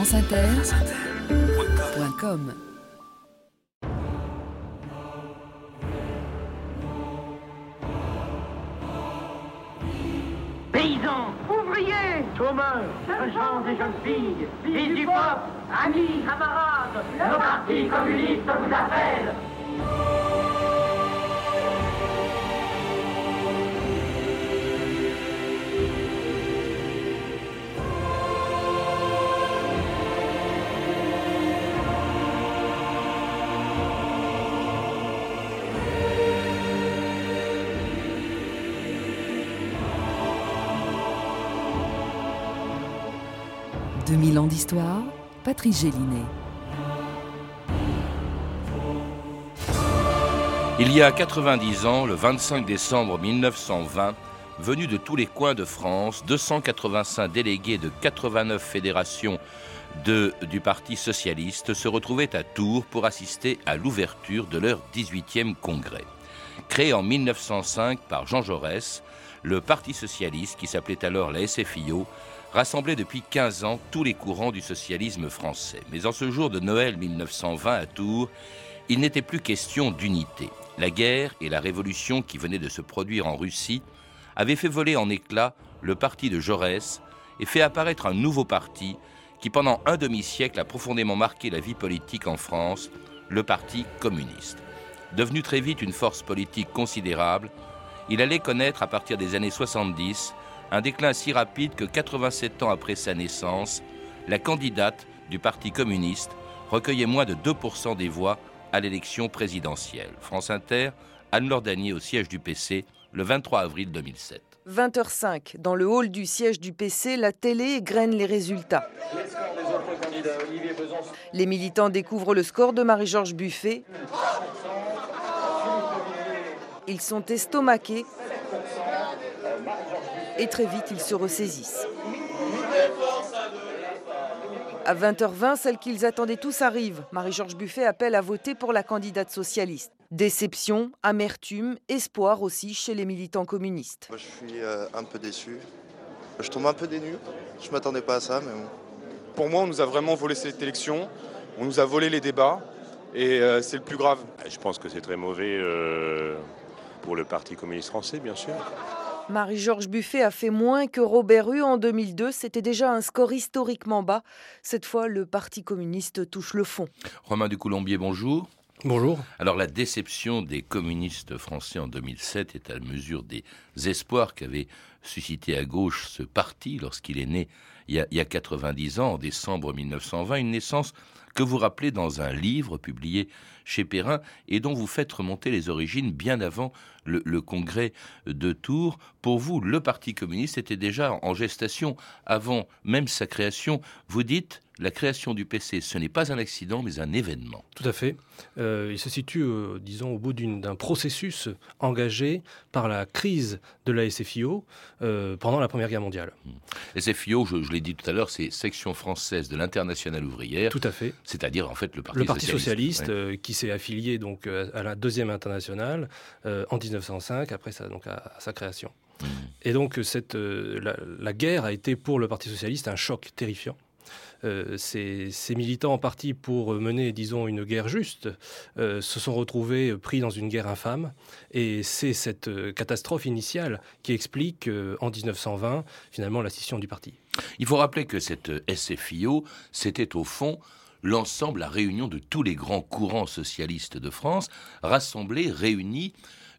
franceinter.com Paysans, ouvriers, chômeurs, gens et jeunes filles, fils du peuple, amis, camarades, le Parti communiste vous appelle. « 2000 ans d'histoire, Patrice Gélinet. Il y a 90 ans, le 25 décembre 1920, venus de tous les coins de France, 285 délégués de 89 fédérations du Parti socialiste se retrouvaient à Tours pour assister à l'ouverture de leur 18e congrès. Créé en 1905 par Jean Jaurès, le Parti socialiste, qui s'appelait alors la SFIO, rassemblait depuis 15 ans tous les courants du socialisme français. Mais en ce jour de Noël 1920 à Tours, il n'était plus question d'unité. La guerre et la révolution qui venaient de se produire en Russie avaient fait voler en éclats le parti de Jaurès et fait apparaître un nouveau parti qui, pendant un demi-siècle, a profondément marqué la vie politique en France, le Parti communiste. Devenu très vite une force politique considérable, il allait connaître à partir des années 70 un déclin si rapide que 87 ans après sa naissance, la candidate du Parti communiste recueillait moins de 2% des voix à l'élection présidentielle. France Inter, Anne-Laure au siège du PC, le 23 avril 2007. 20h05, dans le hall du siège du PC, la télé égrène les résultats. Les militants découvrent le score de Marie-Georges Buffet. Ils sont estomaqués et très vite ils se ressaisissent. À 20h20, celle qu'ils attendaient tous arrive. Marie-Georges Buffet appelle à voter pour la candidate socialiste. Déception, amertume, espoir aussi chez les militants communistes. Moi, je suis euh, un peu déçu. Je tombe un peu dénu. Je m'attendais pas à ça, mais bon. Pour moi, on nous a vraiment volé cette élection. On nous a volé les débats. Et euh, c'est le plus grave. Je pense que c'est très mauvais euh, pour le Parti communiste français, bien sûr. Marie-Georges Buffet a fait moins que Robert Hue en 2002. C'était déjà un score historiquement bas. Cette fois, le Parti communiste touche le fond. Romain Ducoulombier, bonjour. Bonjour. Alors la déception des communistes français en 2007 est à la mesure des espoirs qu'avait suscité à gauche ce parti lorsqu'il est né il y, a, il y a 90 ans, en décembre 1920, une naissance que vous rappelez dans un livre publié chez Perrin et dont vous faites remonter les origines bien avant le, le, congrès de Tours. Pour vous, le Parti communiste était déjà en gestation avant même sa création. Vous dites la création du PC, ce n'est pas un accident, mais un événement. Tout à fait. Euh, il se situe, euh, disons, au bout d'un processus engagé par la crise de la SFIO euh, pendant la Première Guerre mondiale. SFIO, je, je l'ai dit tout à l'heure, c'est Section française de l'Internationale ouvrière. Tout à fait. C'est-à-dire, en fait, le Parti, le parti socialiste, socialiste ouais. qui s'est affilié donc, à la Deuxième Internationale en 1905, après sa, donc, à, à sa création. Mmh. Et donc, cette, la, la guerre a été pour le Parti socialiste un choc terrifiant. Euh, ces, ces, militants en partie pour mener, disons, une guerre juste, euh, se sont retrouvés pris dans une guerre infâme. Et c'est cette euh, catastrophe initiale qui explique, euh, en 1920, finalement, la scission du parti. Il faut rappeler que cette SFIO, c'était au fond l'ensemble, la réunion de tous les grands courants socialistes de France, rassemblés, réunis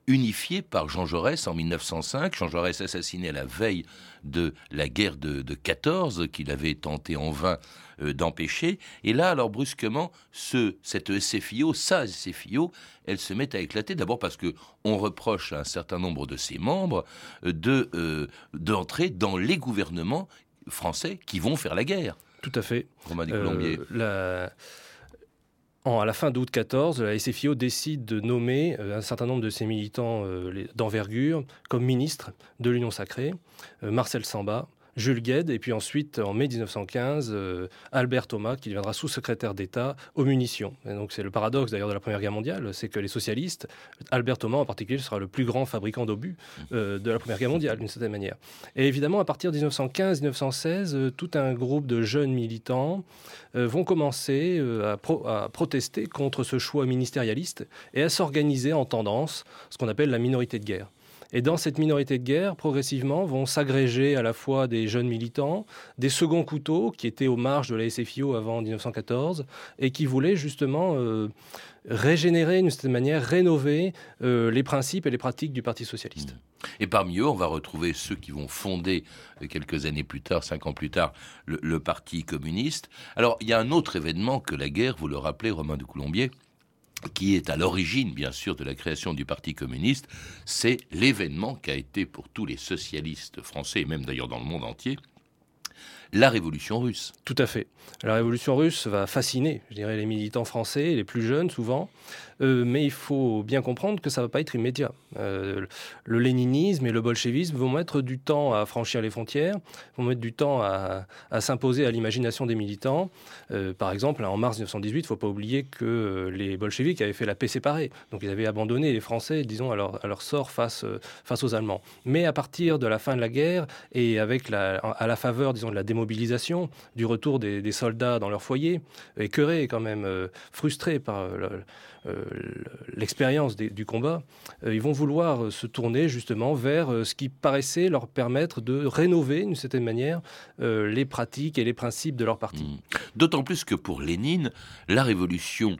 unifié par Jean Jaurès en 1905. Jean Jaurès assassiné à la veille de la guerre de, de 14 qu'il avait tenté en vain euh, d'empêcher. Et là, alors brusquement, ce, cette SFIO, sa SFIO, elle se met à éclater. D'abord parce que on reproche à un certain nombre de ses membres euh, de euh, d'entrer dans les gouvernements français qui vont faire la guerre. Tout à fait. Romain Colombier. La en, à la fin d'août 14, la SFIO décide de nommer euh, un certain nombre de ses militants euh, d'envergure comme ministre de l'Union sacrée, euh, Marcel Samba, Jules Gued, et puis ensuite, en mai 1915, Albert Thomas, qui deviendra sous-secrétaire d'État aux munitions. Et donc c'est le paradoxe d'ailleurs de la Première Guerre mondiale, c'est que les socialistes, Albert Thomas en particulier, sera le plus grand fabricant d'obus de la Première Guerre mondiale, d'une certaine manière. Et évidemment, à partir de 1915-1916, tout un groupe de jeunes militants vont commencer à, à protester contre ce choix ministérialiste et à s'organiser en tendance, ce qu'on appelle la minorité de guerre. Et dans cette minorité de guerre, progressivement, vont s'agréger à la fois des jeunes militants, des seconds couteaux qui étaient aux marges de la SFIO avant 1914 et qui voulaient justement euh, régénérer, d'une certaine manière, rénover euh, les principes et les pratiques du Parti socialiste. Et parmi eux, on va retrouver ceux qui vont fonder euh, quelques années plus tard, cinq ans plus tard, le, le Parti communiste. Alors, il y a un autre événement que la guerre, vous le rappelez, Romain de Coulombier, qui est à l'origine, bien sûr, de la création du Parti communiste, c'est l'événement qui a été pour tous les socialistes français, et même d'ailleurs dans le monde entier, la révolution russe. Tout à fait. La révolution russe va fasciner, je dirais, les militants français, les plus jeunes souvent, euh, mais il faut bien comprendre que ça ne va pas être immédiat. Euh, le léninisme et le bolchevisme vont mettre du temps à franchir les frontières, vont mettre du temps à, s'imposer à l'imagination des militants. Euh, par exemple, en mars 1918, il ne faut pas oublier que les bolcheviks avaient fait la paix séparée. Donc ils avaient abandonné les Français, disons, à leur, sort face, aux Allemands. Mais à partir de la fin de la guerre et à la faveur, disons, de la démobilisation, du retour des, soldats dans leur foyer, écœurés quand même, frustrés par l'expérience du combat, euh, ils vont vouloir euh, se tourner justement vers ce qui paraissait leur permettre de rénover d'une certaine manière les pratiques et les principes de leur parti. Mmh. D'autant plus que pour Lénine, la révolution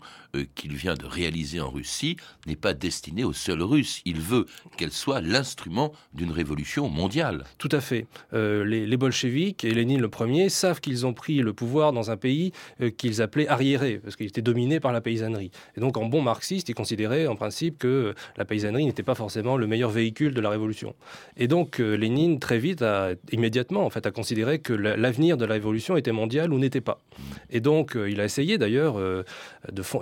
qu'il vient de réaliser en Russie n'est pas destinée aux seuls Russes. Il veut qu'elle soit l'instrument d'une révolution mondiale. Tout à fait. les, les, bolcheviks et Lénine le premier savent qu'ils ont pris le pouvoir dans un pays qu'ils appelaient arriéré, parce qu'il était dominé par la paysannerie. Et donc en bon marxiste, il considérait en principe que la paysannerie n'était pas forcément le meilleur véhicule de la révolution. Et donc euh, Lénine, très vite, a, immédiatement, en fait, a considéré que l'avenir de la révolution était mondial ou n'était pas. Et donc euh, il a essayé d'ailleurs, euh,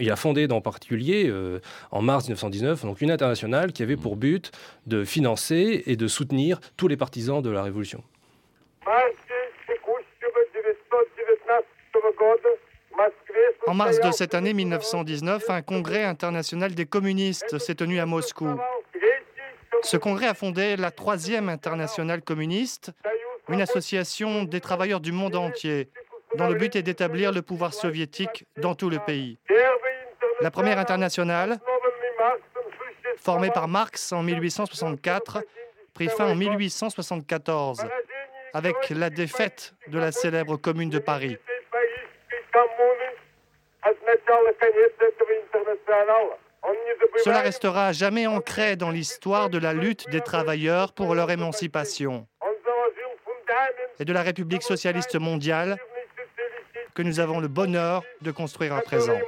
il a fondé en particulier, en mars 1919, donc une internationale qui avait pour but de financer et de soutenir tous les partisans de la révolution. En mars de cette année 1919, un congrès international des communistes s'est tenu à Moscou. Ce congrès a fondé la troisième internationale communiste, une association des travailleurs du monde entier, dont le but est d'établir le pouvoir soviétique dans tout le pays. La première internationale, formée par Marx en 1864, prit fin en 1874, avec la défaite de la célèbre commune de Paris. Cela restera jamais ancré dans l'histoire de la lutte des travailleurs pour leur émancipation. et de la République socialiste mondiale que nous avons le bonheur de construire à présent.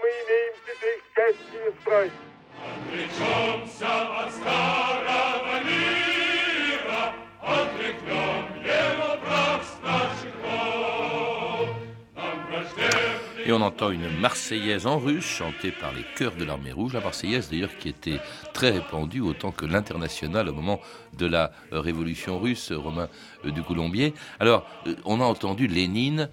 Et on entend une Marseillaise en russe chantée par les chœurs de l'armée rouge, la Marseillaise d'ailleurs qui était très répandue autant que l'international au moment de la euh, révolution russe, Romain euh, du Colombier. Alors, euh, on a entendu Lénine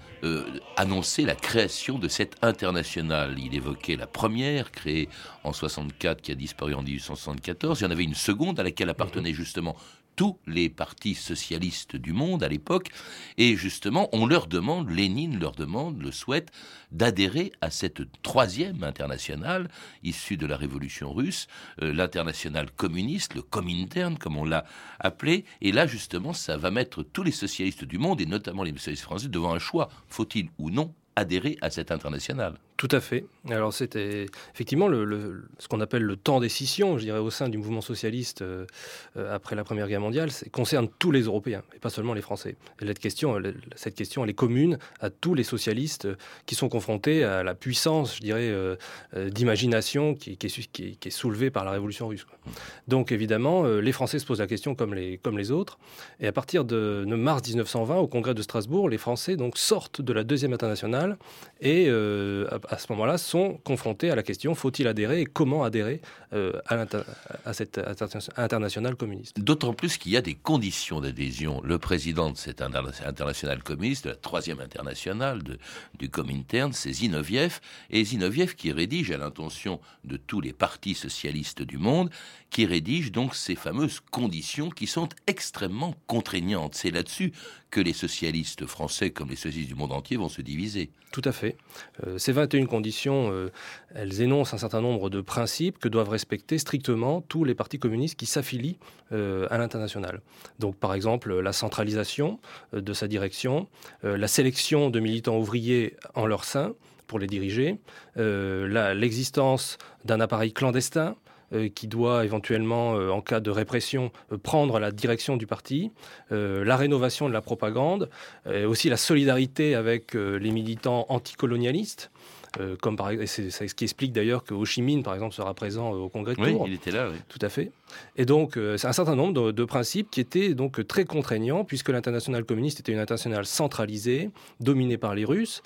annoncer la création de cette internationale. Il évoquait la première, créée en 64, qui a disparu en 1874. Il y en avait une seconde à laquelle appartenait justement tous les partis socialistes du monde à l'époque. Et justement, on leur demande, Lénine leur demande, le souhaite, d'adhérer à cette troisième internationale issue de la révolution russe, euh, l'internationale communiste, le Comintern, comme on l'a appelé. Et là, justement, ça va mettre tous les socialistes du monde, et notamment les socialistes français, devant un choix. Faut-il ou non adhérer à cette internationale? Tout à fait. Alors c'était effectivement ce qu'on appelle le temps des scissions, je dirais, au sein du mouvement socialiste euh, euh, après la Première Guerre mondiale, concerne tous les Européens et pas seulement les Français. Et cette question, est commune à tous les socialistes qui sont confrontés à la puissance, je dirais, euh, d'imagination qui, est, soulevée par la Révolution russe. Donc évidemment, les Français se posent la question comme les, autres. Et à partir de, de mars 1920, au Congrès de Strasbourg, les Français donc sortent de la deuxième internationale et à ce moment-là, sont confrontés à la question faut-il adhérer et comment adhérer à, à, cette internationale communiste? D'autant plus qu'il y a des conditions d'adhésion. Le président de cette internationale communiste, de la troisième internationale du Comintern, c'est Zinoviev, et Zinoviev qui rédige à l'intention de tous les partis socialistes du monde, qui rédige donc ces fameuses conditions qui sont extrêmement contraignantes. C'est là-dessus que les socialistes français comme les socialistes du monde entier vont se diviser. Tout à fait. Euh, ces 21 conditions, euh, elles énoncent un certain nombre de principes que doivent respecter strictement tous les partis communistes qui s'affilient euh, à l'international. Donc par exemple la centralisation de sa direction, la sélection de militants ouvriers en leur sein, pour les diriger, l'existence d'un appareil clandestin, euh, qui doit éventuellement, euh, en cas de répression, euh, prendre la direction du parti, la rénovation de la propagande, aussi la solidarité avec les militants anticolonialistes. Euh, comme par, c'est, ce qui explique d'ailleurs que Ho Chi Minh, par exemple, sera présent au congrès de Tours. Oui, il était là. Oui. Tout à fait. Et donc, c'est un certain nombre de, principes qui étaient donc très contraignants, puisque l'international communiste était une internationale centralisée, dominée par les Russes,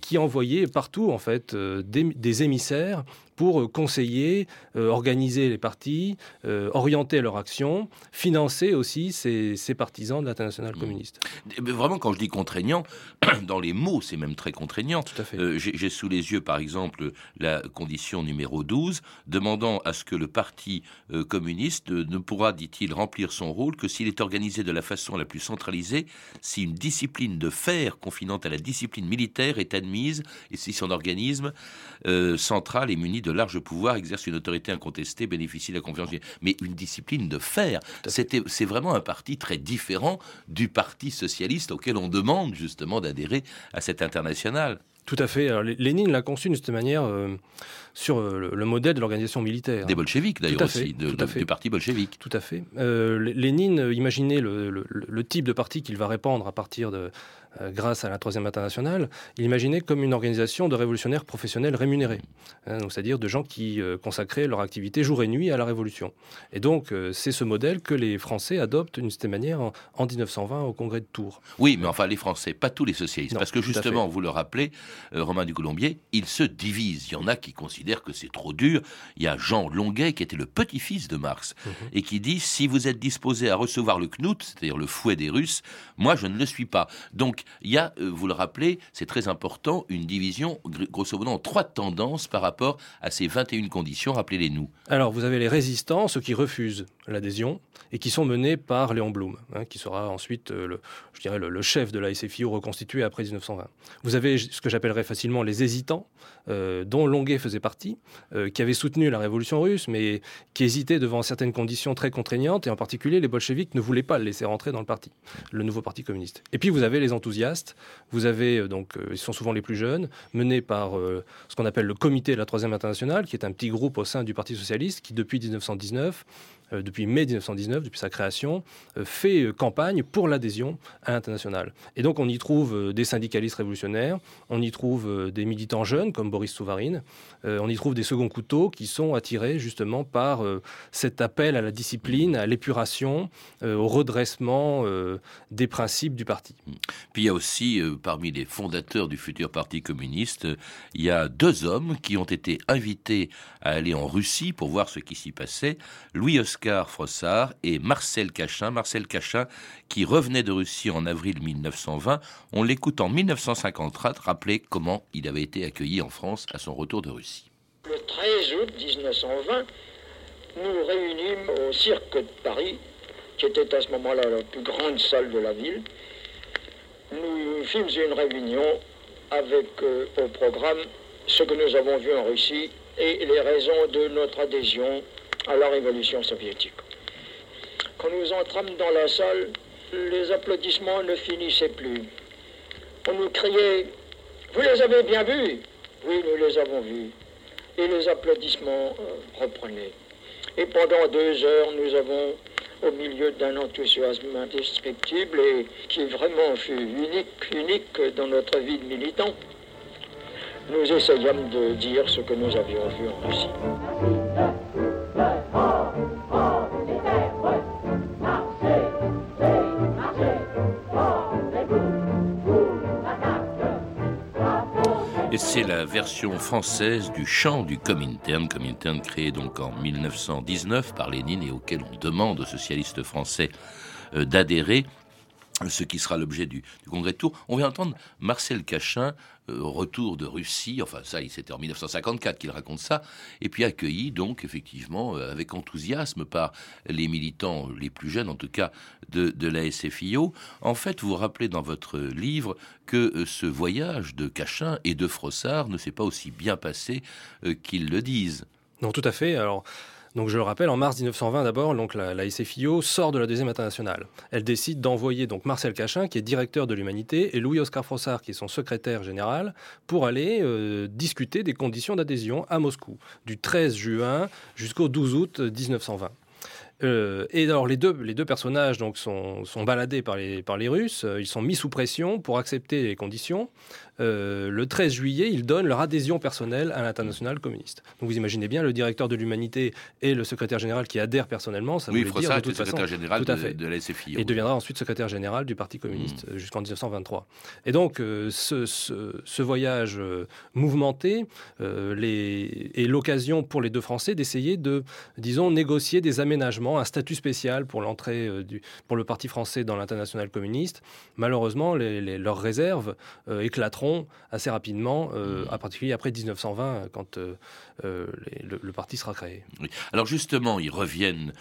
qui envoyait partout en fait des émissaires pour euh, conseiller, euh, organiser les partis, euh, orienter leur action, financer aussi ces, partisans de l'international mmh. communiste. Vraiment, quand je dis contraignant, dans les mots, c'est même très contraignant. Tout à fait. J'ai sous les yeux, par exemple, la condition numéro 12, demandant à ce que le parti communiste ne pourra, dit-il, remplir son rôle que s'il est organisé de la façon la plus centralisée, si une discipline de fer confinante à la discipline militaire est admise et si son organisme central est muni de de larges pouvoirs, exerce une autorité incontestée, bénéficie de la confiance. Mais une discipline de fer, c'est vraiment un parti très différent du Parti socialiste auquel on demande justement d'adhérer à cette internationale. Tout à fait. Alors, Lénine l'a conçu de cette manière euh, sur euh, le modèle de l'organisation militaire. Des bolcheviks d'ailleurs aussi, de, du parti bolchevique. Tout à fait. Euh, Lénine imaginait le, le, type de parti qu'il va répandre à partir de, euh, grâce à la Troisième Internationale, il imaginait comme une organisation de révolutionnaires professionnels rémunérés, hein, c'est-à-dire de gens qui euh, consacraient leur activité jour et nuit à la révolution. Et donc, euh, c'est ce modèle que les Français adoptent d'une certaine manière en, 1920 au Congrès de Tours. Oui, mais enfin, les Français, pas tous les socialistes, parce que justement, vous le rappelez, Romain du Colombier, ils se divisent. Il y en a qui considèrent que c'est trop dur. Il y a Jean Longuet, qui était le petit-fils de Marx, mhm. et qui dit si vous êtes disposé à recevoir le Knut, c'est-à-dire le fouet des Russes, moi je ne le suis pas. Donc il y a, euh, vous le rappelez, c'est très important, une division, grosso modo, en trois tendances par rapport à ces 21 conditions. Rappelez-les-nous. Alors, vous avez les résistants, ceux qui refusent l'adhésion, et qui sont menés par Léon Blum, hein, qui sera ensuite, euh, le, je dirais, le, chef de la SFIO reconstitué après 1920. Vous avez ce que j'appellerais facilement les hésitants, euh, dont Longuet faisait partie, qui avaient soutenu la révolution russe, mais qui hésitaient devant certaines conditions très contraignantes, et en particulier les bolcheviks ne voulaient pas le laisser rentrer dans le parti, le nouveau parti communiste. Et puis vous avez les enthousiastes vous avez euh, donc, euh, ils sont souvent les plus jeunes, menés par euh, ce qu'on appelle le Comité de la Troisième Internationale, qui est un petit groupe au sein du Parti socialiste qui, depuis 1919, euh, depuis mai 1919, depuis sa création, euh, fait euh, campagne pour l'adhésion à l'international. Et donc on y trouve des syndicalistes révolutionnaires, on y trouve des militants jeunes comme Boris Souvarine, on y trouve des seconds couteaux qui sont attirés justement par cet appel à la discipline, à l'épuration, au redressement des principes du parti. Puis il y a aussi, parmi les fondateurs du futur Parti communiste, il y a deux hommes qui ont été invités à aller en Russie pour voir ce qui s'y passait. Louis Frossard et Marcel Cachin. Marcel Cachin, qui revenait de Russie en avril 1920. On l'écoute en 1953 rappeler comment il avait été accueilli en France à son retour de Russie. Le 13 août 1920, nous réunîmes au Cirque de Paris, qui était à ce moment-là la plus grande salle de la ville. Nous fîmes une réunion avec euh, au programme ce que nous avons vu en Russie et les raisons de notre adhésion à la révolution soviétique. Quand nous entrâmes dans la salle, les applaudissements ne finissaient plus. On nous criait Vous les avez bien vus Oui, nous les avons vus. Et les applaudissements euh, reprenaient. Et pendant deux heures, nous avons, au milieu d'un enthousiasme indescriptible et qui vraiment fut unique, unique dans notre vie de militant, nous essayâmes de dire ce que nous avions vu en Russie. C'est la version française du chant du Comintern, Comintern créé donc en 1919 par Lénine et auquel on demande aux socialistes français euh, d'adhérer ce qui sera l'objet du, congrès de Tours. On vient entendre Marcel Cachin, euh, retour de Russie, enfin ça, c'était en 1954 qu'il raconte ça, et puis accueilli donc effectivement euh, avec enthousiasme par les militants les plus jeunes, en tout cas de, la SFIO. En fait, vous vous rappelez dans votre livre que euh, ce voyage de Cachin et de Frossard ne s'est pas aussi bien passé qu'ils le disent. Non, tout à fait. Alors. Donc je le rappelle, en mars 1920 d'abord, donc la, SFIO sort de la deuxième internationale. Elle décide d'envoyer donc Marcel Cachin, qui est directeur de l'Humanité, et Louis-Oscar Frossard, qui est son secrétaire général, pour aller euh, discuter des conditions d'adhésion à Moscou, du 13 juin jusqu'au 12 août 1920. Euh, et alors les deux, les deux personnages donc, sont, sont baladés par les, par les Russes, ils sont mis sous pression pour accepter les conditions. Euh, le 13 juillet, ils donnent leur adhésion personnelle à l'international communiste. Donc vous imaginez bien le directeur de l'humanité et le secrétaire général qui adhèrent personnellement. Ça oui, veut dire de toute secrétaire général tout à fait. de, la SFI. Et deviendra ensuite secrétaire général du Parti communiste mmh. jusqu'en 1923. Et donc euh, ce, ce, voyage euh, mouvementé les, est l'occasion pour les deux Français d'essayer de, disons, négocier des aménagements, un statut spécial pour l'entrée pour le Parti français dans l'international communiste. Malheureusement, leurs réserves éclateront assez rapidement, euh, à particulier après 1920, quand euh, euh, le, parti sera créé. Alors justement, ils reviennent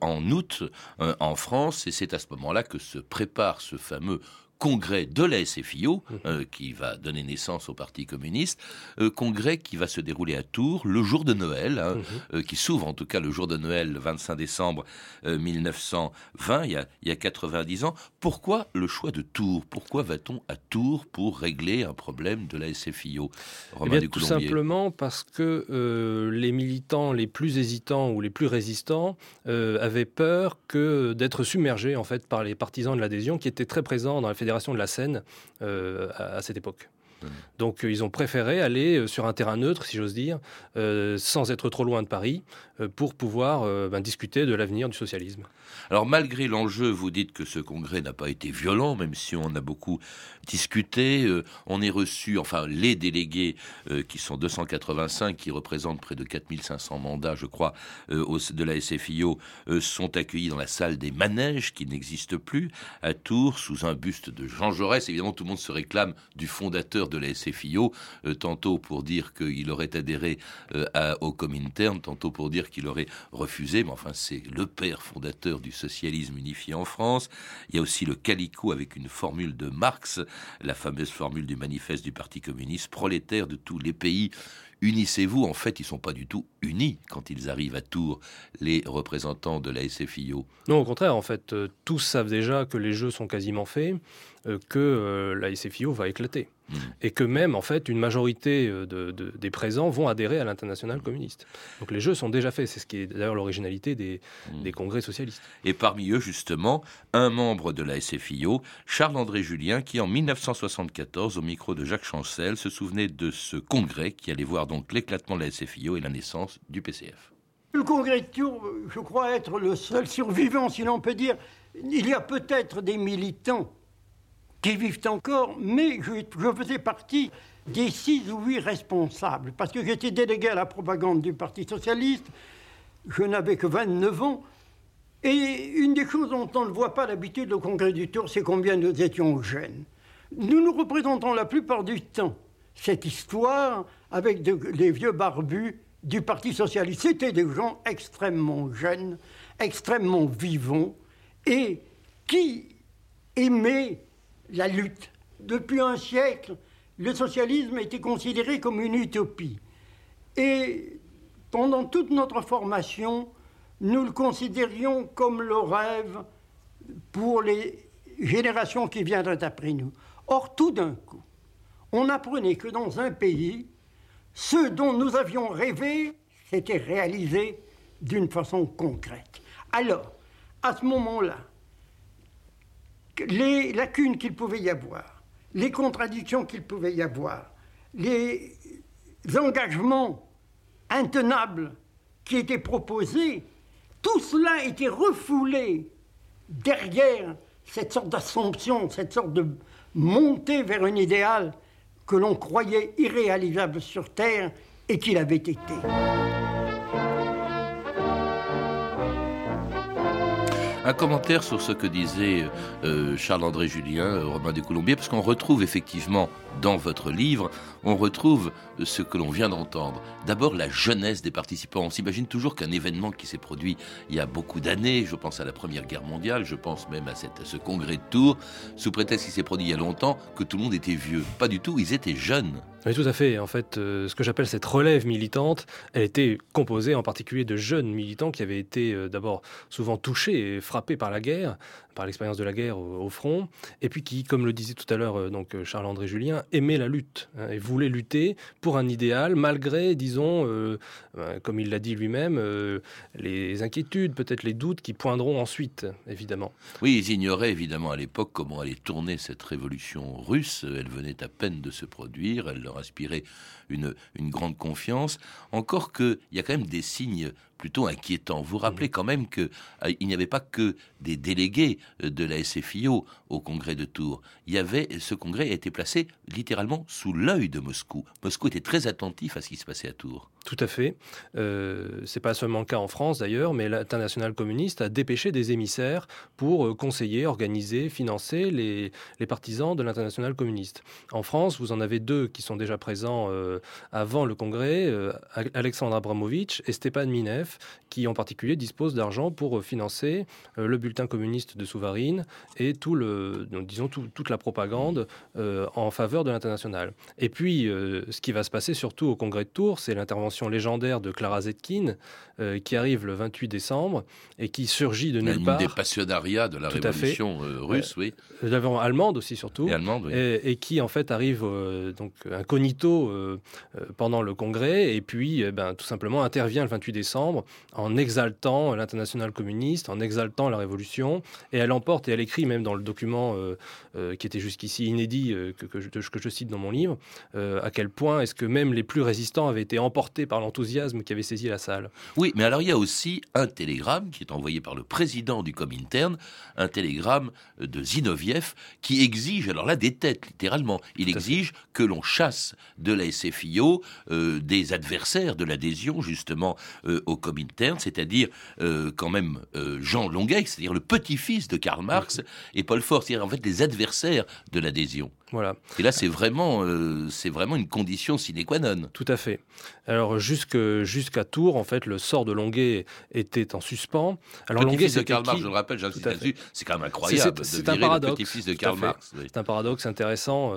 en août en France, et c'est à ce moment-là que se prépare ce fameux congrès de la SFIO, mmh. euh, qui va donner naissance au Parti communiste, euh, congrès qui va se dérouler à Tours le jour de Noël, hein, mmh. euh, qui s'ouvre en tout cas le jour de Noël, le 25 décembre 1920, il y, a, il y a 90 ans. Pourquoi le choix de Tours? Pourquoi va-t-on à Tours pour régler un problème de la SFIO eh Tout simplement parce que les militants les plus hésitants ou les plus résistants avaient peur que d'être submergés en fait par les partisans de l'adhésion qui étaient très présents dans la fédération de la Seine euh, à, cette époque. Mmh. Donc euh, ils ont préféré aller euh, sur un terrain neutre, si j'ose dire, sans être trop loin de Paris, pour pouvoir ben, discuter de l'avenir du socialisme. Alors malgré l'enjeu, vous dites que ce congrès n'a pas été violent, même si on a beaucoup discuté. Euh, on est reçu, enfin les délégués euh, qui sont 285, qui représentent près de 4500 mandats, je crois, euh, de la SFIO, sont accueillis dans la salle des manèges qui n'existe plus à Tours, sous un buste de Jean Jaurès. Évidemment, tout le monde se réclame du fondateur de la SFIO, tantôt pour dire qu'il aurait adhéré au Comintern, tantôt pour dire qu'il aurait refusé, mais enfin c'est le père fondateur du socialisme unifié en France. Il y a aussi le calicot avec une formule de Marx, la fameuse formule du manifeste du Parti communiste, prolétaire de tous les pays. Unissez-vous, en fait, ils sont pas du tout unis quand ils arrivent à Tours, les représentants de la SFIO. Non, au contraire, en fait, euh, tous savent déjà que les jeux sont quasiment faits, euh, que euh, la SFIO va éclater. Mm. Et que même, en fait, une majorité des présents vont adhérer à l'international communiste. Donc les jeux sont déjà faits. C'est ce qui est d'ailleurs l'originalité des, mm. des, congrès socialistes. Et parmi eux, justement, un membre de la SFIO, Charles-André Julien, qui en 1974, au micro de Jacques Chancel, se souvenait de ce congrès qui allait voir donc l'éclatement de la SFIO et la naissance du PCF. Le congrès de Tours, je crois être le seul survivant, si l'on peut dire. Il y a peut-être des militants qui vivent encore, mais je, faisais partie des six ou huit responsables, parce que j'étais délégué à la propagande du Parti socialiste, je n'avais que 29 ans, et une des choses dont on ne voit pas d'habitude au Congrès du Tour, c'est combien nous étions jeunes. Nous nous représentons la plupart du temps cette histoire avec les vieux barbus du Parti socialiste. C'était des gens extrêmement jeunes, extrêmement vivants, et qui aimaient la lutte. Depuis un siècle, le socialisme était considéré comme une utopie. Et pendant toute notre formation, nous le considérions comme le rêve pour les générations qui viendraient après nous. Or, tout d'un coup, on apprenait que dans un pays, ce dont nous avions rêvé s'était réalisé d'une façon concrète. Alors, à ce moment-là, les lacunes qu'il pouvait y avoir, les contradictions qu'il pouvait y avoir, les engagements intenables qui étaient proposés, tout cela était refoulé derrière cette sorte d'assomption, cette sorte de montée vers un idéal que l'on croyait irréalisable sur Terre et qu'il avait été. Un commentaire sur ce que disait euh, Charles-André Julien, euh, Romain de Colombier, parce qu'on retrouve effectivement dans votre livre, on retrouve ce que l'on vient d'entendre. D'abord la jeunesse des participants. On s'imagine toujours qu'un événement qui s'est produit il y a beaucoup d'années, je pense à la Première Guerre mondiale, je pense même à, à ce congrès de Tours, sous prétexte qu'il s'est produit il y a longtemps, que tout le monde était vieux. Pas du tout, ils étaient jeunes. Oui, tout à fait. En fait, euh, ce que j'appelle cette relève militante, elle était composée en particulier de jeunes militants qui avaient été euh, d'abord souvent touchés et frappés par la guerre, par l'expérience de la guerre au, front, et puis qui, comme le disait tout à l'heure euh, donc Charles-André Julien, aimaient la lutte hein, et voulaient lutter pour un idéal, malgré, disons, comme il l'a dit lui-même, les inquiétudes, peut-être les doutes qui poindront ensuite, évidemment. Oui, ils ignoraient évidemment à l'époque comment allait tourner cette révolution russe. Elle venait à peine de se produire. Elle inspirer une, une grande confiance. Encore qu'il y a quand même des signes plutôt inquiétants. Vous rappelez quand même qu'il euh, il n'y avait pas que des délégués euh, de la SFIO au congrès de Tours. Il y avait, ce congrès a été placé littéralement sous l'œil de Moscou. Moscou était très attentif à ce qui se passait à Tours. Tout à fait. Euh, c'est pas seulement le cas en France d'ailleurs, mais l'international communiste a dépêché des émissaires pour euh, conseiller, organiser, financer les, partisans de l'international communiste. En France, vous en avez deux qui sont déjà présents avant le congrès, Alexandre Abramovitch et Stepan Minev, qui en particulier dispose d'argent pour euh, financer euh, le bulletin communiste de Souvarine et tout le, disons toute la propagande euh, en faveur de l'international. Et puis, ce qui va se passer surtout au congrès de Tours, c'est l'intervention légendaire de Clara Zetkin, qui arrive le 28 décembre et qui surgit de nulle part. Une des passionnariats de la révolution russe, oui. allemande aussi surtout. Et allemande, oui. et, qui en fait arrive donc incognito pendant le congrès et puis eh ben, tout simplement intervient le 28 décembre en exaltant l'international communiste, en exaltant la révolution. Et elle emporte, et elle écrit même dans le document euh, euh, qui était jusqu'ici inédit, euh, que, je, que, je, cite dans mon livre, à quel point est-ce que même les plus résistants avaient été emportés par l'enthousiasme qui avait saisi la salle. Oui, mais alors il y a aussi un télégramme qui est envoyé par le président du Comintern, un télégramme de Zinoviev, qui exige, alors là, des têtes, littéralement. Il exige que l'on chasse de la SFIO des adversaires de l'adhésion, justement, au Comintern c'est-à-dire euh, quand même euh, Jean Longueuil, c'est-à-dire le petit-fils de Karl Marx, et Paul Fort, c'est-à-dire en fait les adversaires de l'adhésion. Voilà. Et là, c'est vraiment, euh, c'est vraiment une condition sine qua non. Tout à fait. Alors jusqu'à Tours, en fait, le sort de Longuet était en suspens. Alors Longuet, fils de Karl Marx, je le rappelle, j'insiste là-dessus, c'est quand même incroyable c'est, un paradoxe, petit-fils de Karl Marx. C'est un paradoxe intéressant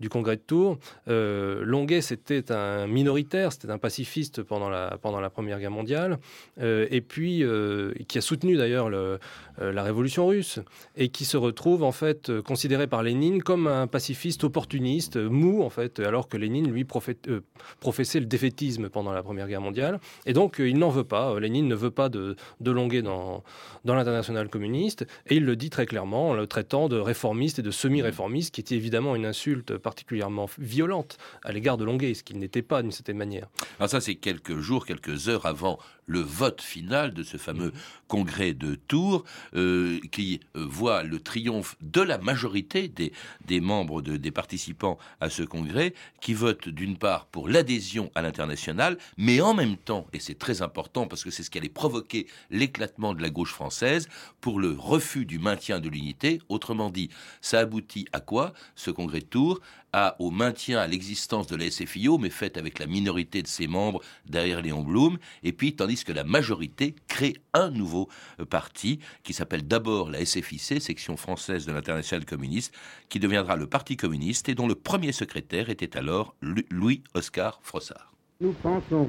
du congrès de Tours. Longuet, c'était un minoritaire, c'était un pacifiste pendant la, pendant la Première Guerre mondiale. Euh, et puis euh, qui a soutenu d'ailleurs euh, la révolution russe, et qui se retrouve en fait considéré par Lénine comme un pacifiste opportuniste, mou en fait, alors que Lénine lui professait le défaitisme pendant la Première Guerre mondiale. Et donc il n'en veut pas. Lénine ne veut pas de, de Longuet dans, dans l'international communiste, et il le dit très clairement en le traitant de réformiste et de semi-réformiste, qui était évidemment une insulte particulièrement violente à l'égard de Longuet, ce qu'il n'était pas d'une certaine manière. Alors ça, c'est quelques jours, quelques heures avant le vote final de ce fameux mhm. Congrès de Tours, euh, qui euh, voit le triomphe de la majorité des, membres des participants à ce congrès, qui votent d'une part pour l'adhésion à l'international, mais en même temps, et c'est très important parce que c'est ce qui allait provoquer l'éclatement de la gauche française, pour le refus du maintien de l'unité. Autrement dit, ça aboutit à quoi ce congrès de Tours? À, au maintien à l'existence de la SFIO, mais faite avec la minorité de ses membres derrière Léon Blum, et puis tandis que la majorité crée un nouveau euh, parti qui s'appelle d'abord la SFIC, section française de l'international communiste, qui deviendra le Parti communiste et dont le premier secrétaire était alors Louis-Oscar Frossard. Nous pensons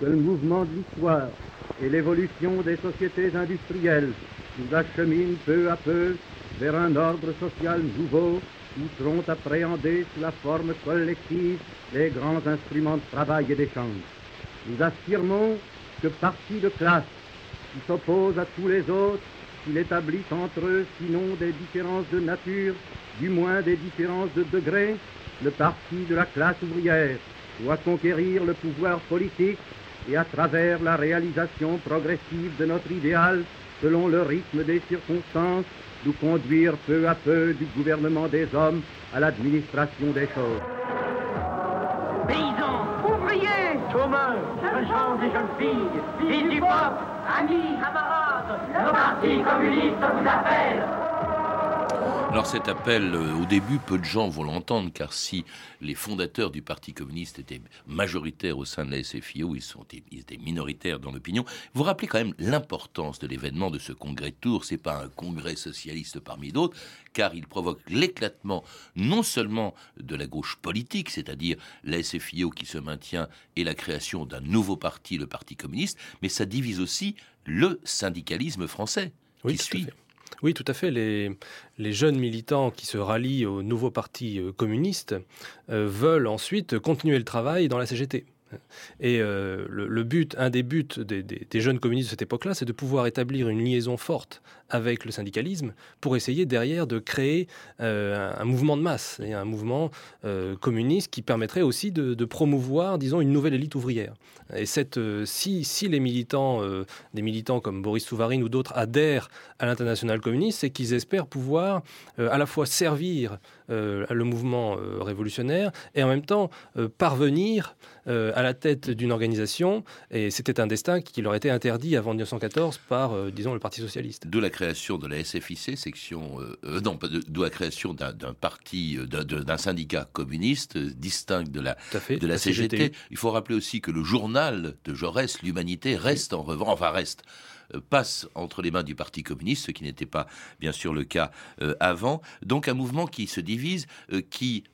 que le mouvement de l'histoire et l'évolution des sociétés industrielles nous acheminent peu à peu vers un ordre social nouveau où seront appréhendés sous la forme collective les grands instruments de travail et d'échange. Nous affirmons que parti de classe qui s'oppose à tous les autres, qu'il établit entre eux, sinon des différences de nature, du moins des différences de degré, le parti de la classe ouvrière doit conquérir le pouvoir politique et à travers la réalisation progressive de notre idéal, selon le rythme des circonstances, nous conduire peu à peu du gouvernement des hommes à l'administration des choses. paysans, ouvriers, chômeurs, gens et jeunes filles, fils du peuple, amis, camarades, le Parti communiste vous appelle. Alors cet appel, euh, au début, peu de gens vont l'entendre, car si les fondateurs du Parti communiste étaient majoritaires au sein de la SFIO, ils, sont, ils étaient minoritaires dans l'opinion. Vous rappelez quand même l'importance de l'événement de ce congrès de Tours. C'est pas un congrès socialiste parmi d'autres, car il provoque l'éclatement non seulement de la gauche politique, c'est-à-dire la SFIO qui se maintient et la création d'un nouveau parti, le Parti communiste, mais ça divise aussi le syndicalisme français oui, qui suit. Oui, tout à fait. Les, jeunes militants qui se rallient au nouveau parti euh, communiste euh, veulent ensuite continuer le travail dans la CGT. Et euh, le, but, un des buts des, jeunes communistes de cette époque-là, c'est de pouvoir établir une liaison forte avec le syndicalisme pour essayer derrière de créer euh, un, mouvement de masse et un mouvement euh, communiste qui permettrait aussi de, promouvoir, disons, une nouvelle élite ouvrière. Et cette, si, si, les militants, des militants comme Boris Souvarine ou d'autres adhèrent à l'international communiste, c'est qu'ils espèrent pouvoir à la fois servir le mouvement révolutionnaire et en même temps parvenir à la tête d'une organisation, et c'était un destin qui leur était interdit avant 1914 par, euh, disons, le Parti socialiste. Création de la SFIC, section, euh, euh non, de, la création d'un parti, euh, d'un syndicat communiste distinct de la, de la, CGT. Il faut rappeler aussi que le journal de Jaurès, l'Humanité, reste en revanche, enfin reste passe entre les mains du Parti communiste, ce qui n'était pas bien sûr le cas euh, avant. Donc un mouvement qui se divise, euh, qui,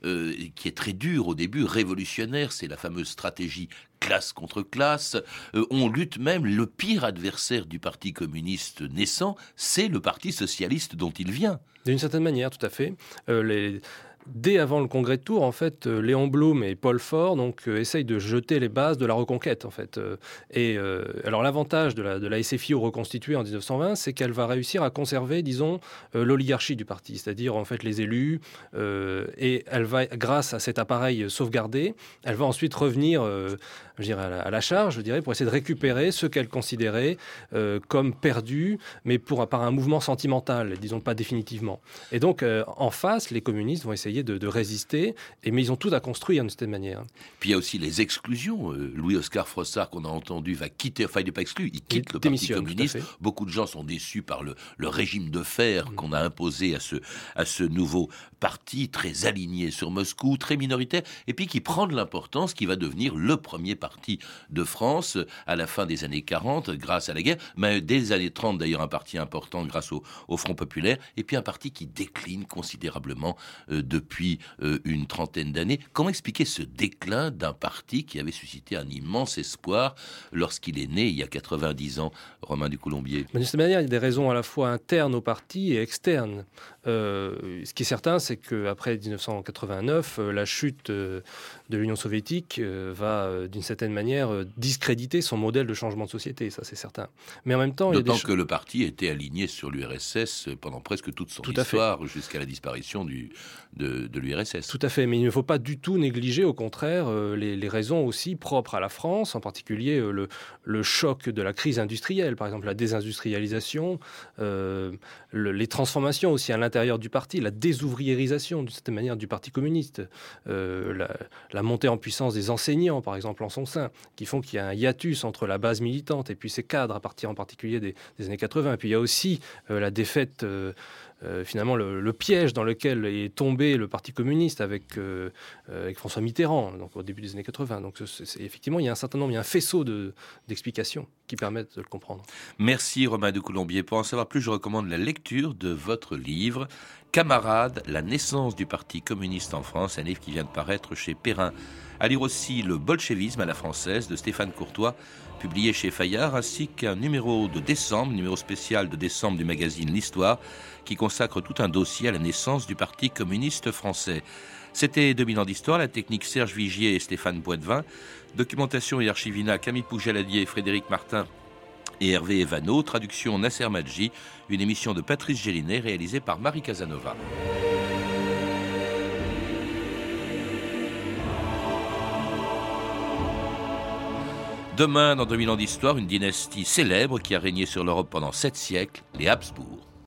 qui est très dur au début, révolutionnaire, c'est la fameuse stratégie classe contre classe. on lutte même, le pire adversaire du Parti communiste naissant, c'est le Parti socialiste dont il vient. D'une certaine manière, tout à fait. Dès avant le congrès de Tours, en fait, euh, Léon Blum et Paul Faure donc euh, essayent de jeter les bases de la reconquête, en fait. Euh, et alors l'avantage de la, de SFIO reconstituée en 1920, c'est qu'elle va réussir à conserver, disons, l'oligarchie du parti, c'est-à-dire en fait les élus. et elle va, grâce à cet appareil sauvegardé, elle va ensuite revenir, je dirais, à la, charge, je dirais, pour essayer de récupérer ce qu'elle considérait comme perdu, mais par un mouvement sentimental, disons pas définitivement. Et donc en face, les communistes vont essayer de, résister, et, mais ils ont tout à construire de cette manière. Puis il y a aussi les exclusions. Euh, Louis-Oscar Frossard, qu'on a entendu, va quitter, enfin il n'est pas exclu, il quitte le Parti communiste. Beaucoup de gens sont déçus par le, régime de fer mm. qu'on a imposé à ce, à ce nouveau parti, très aligné sur Moscou, très minoritaire, et puis qui prend de l'importance, qui va devenir le premier parti de France à la fin des années 40, grâce à la guerre, mais dès les années 30 d'ailleurs un parti important grâce au, Front populaire, et puis un parti qui décline considérablement euh, de depuis euh, une trentaine d'années. Comment expliquer ce déclin d'un parti qui avait suscité un immense espoir lorsqu'il est né il y a 90 ans, Romain du Colombier De cette manière, il y a des raisons à la fois internes au parti et externes. Euh, ce qui est certain, c'est qu'après 1989, euh, la chute de l'Union soviétique va, d'une certaine manière, discréditer son modèle de changement de société, ça c'est certain. Mais en même temps... D'autant que le parti était aligné sur l'URSS pendant presque toute son histoire, jusqu'à la disparition du, de, l'URSS. Tout à fait, mais il ne faut pas du tout négliger, au contraire, euh, les, raisons aussi propres à la France, en particulier euh, le, choc de la crise industrielle, par exemple la désindustrialisation, euh, les transformations aussi à l'intérieur du parti, la désouvriérisation de cette manière du Parti communiste, la, montée en puissance des enseignants, par exemple, en son sein, qui font qu'il y a un hiatus entre la base militante et puis ses cadres, à partir en particulier des, années 80. Et puis il y a aussi la défaite euh, finalement le, piège dans lequel est tombé le Parti communiste avec, euh, euh, François Mitterrand, au début des années 80. Donc effectivement, il y a un certain nombre, il y a un faisceau d'explications qui permettent de le comprendre. Merci Romain de Coulombier. Pour en savoir plus, je recommande la lecture de votre livre Camarades, la naissance du Parti communiste en France, un livre qui vient de paraître chez Perrin. À lire aussi Le bolchevisme à la française de Stéphane Courtois, publié chez Fayard, ainsi qu'un numéro de décembre, numéro spécial de décembre du magazine L'Histoire, qui consacre tout un dossier à la naissance du Parti communiste français. C'était 2000 ans d'histoire, la technique Serge Vigier et Stéphane Poitvin, documentation et archivina Camille Poujaladier Frédéric Martin et Hervé Evano, traduction Nasser Madji, une émission de Patrice Gélinet réalisée par Marie Casanova. Demain, dans 2000 ans d'histoire, une dynastie célèbre qui a régné sur l'Europe pendant sept siècles, les Habsbourg.